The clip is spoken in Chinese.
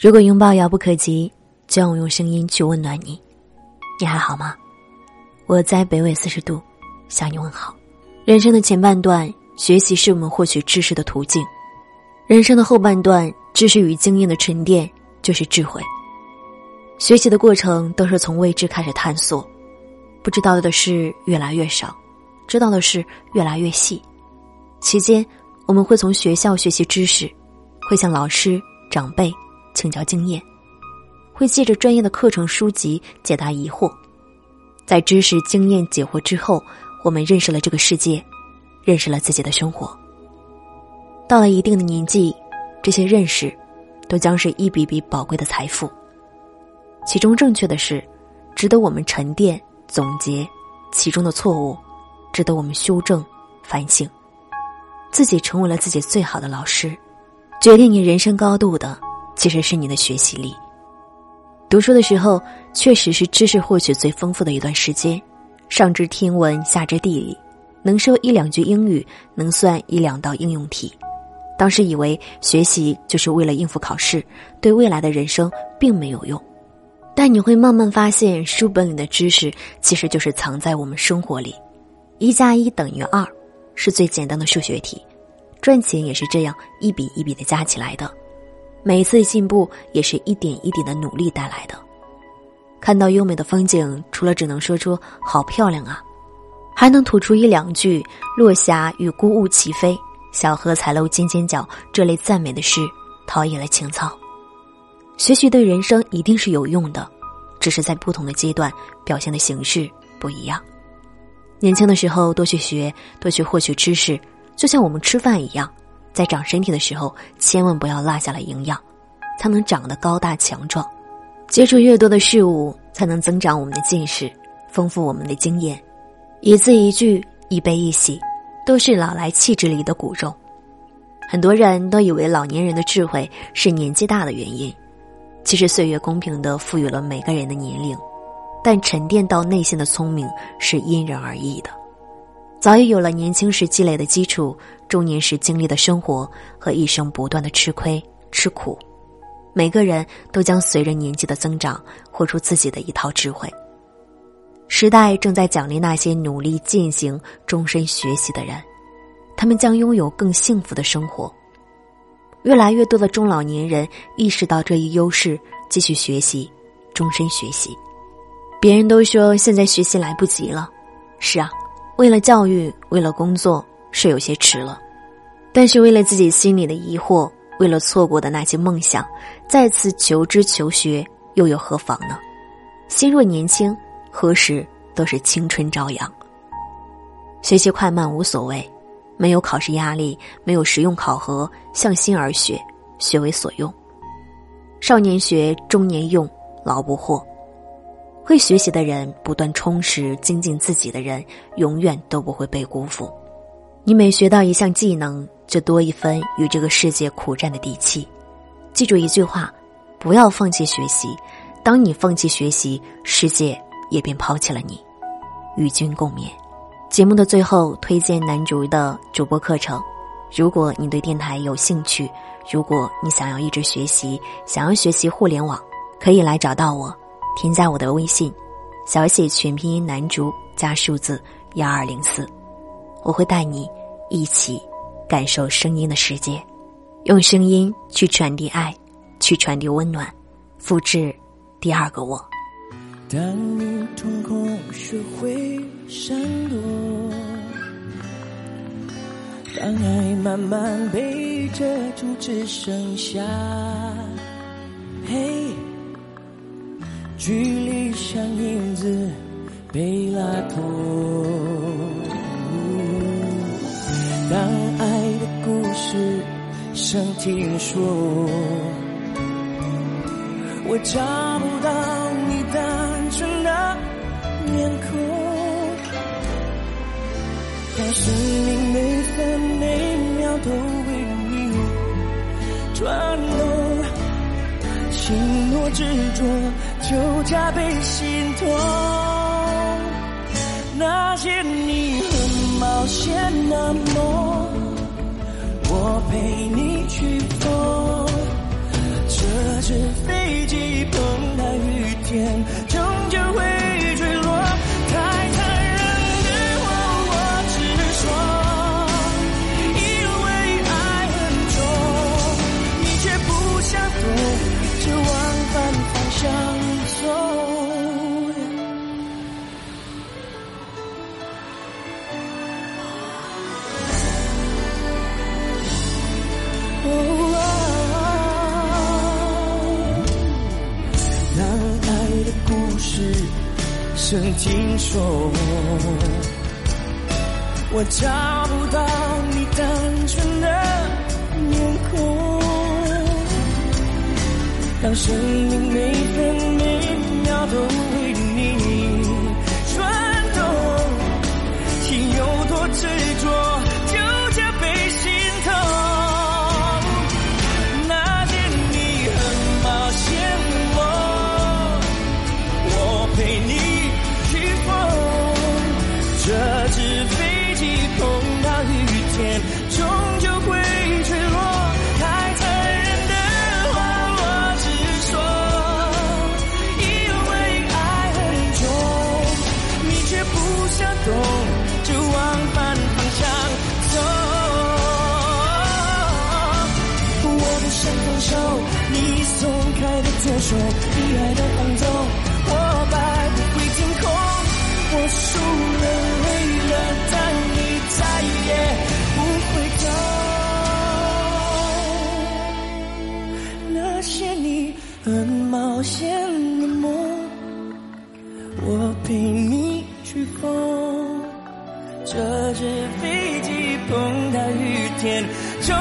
如果拥抱遥不可及，就让我用声音去温暖你。你还好吗？我在北纬四十度向你问好。人生的前半段，学习是我们获取知识的途径；人生的后半段，知识与经验的沉淀就是智慧。学习的过程都是从未知开始探索，不知道的事越来越少，知道的事越来越细。期间，我们会从学校学习知识，会向老师、长辈。请教经验，会借着专业的课程书籍解答疑惑，在知识经验解惑之后，我们认识了这个世界，认识了自己的生活。到了一定的年纪，这些认识，都将是一笔笔宝贵的财富。其中正确的是，值得我们沉淀总结；其中的错误，值得我们修正反省。自己成为了自己最好的老师，决定你人生高度的。其实是你的学习力。读书的时候，确实是知识获取最丰富的一段时间，上知天文，下知地理，能说一两句英语，能算一两道应用题。当时以为学习就是为了应付考试，对未来的人生并没有用。但你会慢慢发现，书本里的知识其实就是藏在我们生活里。一加一等于二，是最简单的数学题。赚钱也是这样一笔一笔的加起来的。每一次进步也是一点一点的努力带来的。看到优美的风景，除了只能说出“好漂亮啊”，还能吐出一两句“落霞与孤鹜齐飞，小荷才露尖尖角”这类赞美的诗，陶冶了情操。学习对人生一定是有用的，只是在不同的阶段表现的形式不一样。年轻的时候多去学，多去获取知识，就像我们吃饭一样。在长身体的时候，千万不要落下了营养，才能长得高大强壮。接触越多的事物，才能增长我们的见识，丰富我们的经验。一字一句，一悲一喜，都是老来气质里的骨肉。很多人都以为老年人的智慧是年纪大的原因，其实岁月公平的赋予了每个人的年龄，但沉淀到内心的聪明是因人而异的。早已有了年轻时积累的基础，中年时经历的生活和一生不断的吃亏吃苦，每个人都将随着年纪的增长，活出自己的一套智慧。时代正在奖励那些努力践行、终身学习的人，他们将拥有更幸福的生活。越来越多的中老年人意识到这一优势，继续学习，终身学习。别人都说现在学习来不及了，是啊。为了教育，为了工作，是有些迟了；但是为了自己心里的疑惑，为了错过的那些梦想，再次求知求学，又有何妨呢？心若年轻，何时都是青春朝阳。学习快慢无所谓，没有考试压力，没有实用考核，向心而学，学为所用。少年学，中年用，老不惑。会学习的人，不断充实精进自己的人，永远都不会被辜负。你每学到一项技能，就多一分与这个世界苦战的底气。记住一句话：不要放弃学习。当你放弃学习，世界也便抛弃了你。与君共勉。节目的最后，推荐男主的主播课程。如果你对电台有兴趣，如果你想要一直学习，想要学习互联网，可以来找到我。添加我的微信，小写全拼音男主加数字幺二零四，我会带你一起感受声音的世界，用声音去传递爱，去传递温暖，复制第二个我。当你瞳孔学会闪躲，当爱慢慢被遮住，只剩下黑。距离像影子被拉脱，当爱的故事想听说，我找不到你单纯的面孔，当生命每分每秒都为你转动。心执着就加倍心痛那些你很冒险的梦我陪你去疯。折纸飞只是曾听说，我找不到你单纯的面孔。当生命每分每秒都……就往反方向走。我不想放手你松开的左手你爱的痛的雨天终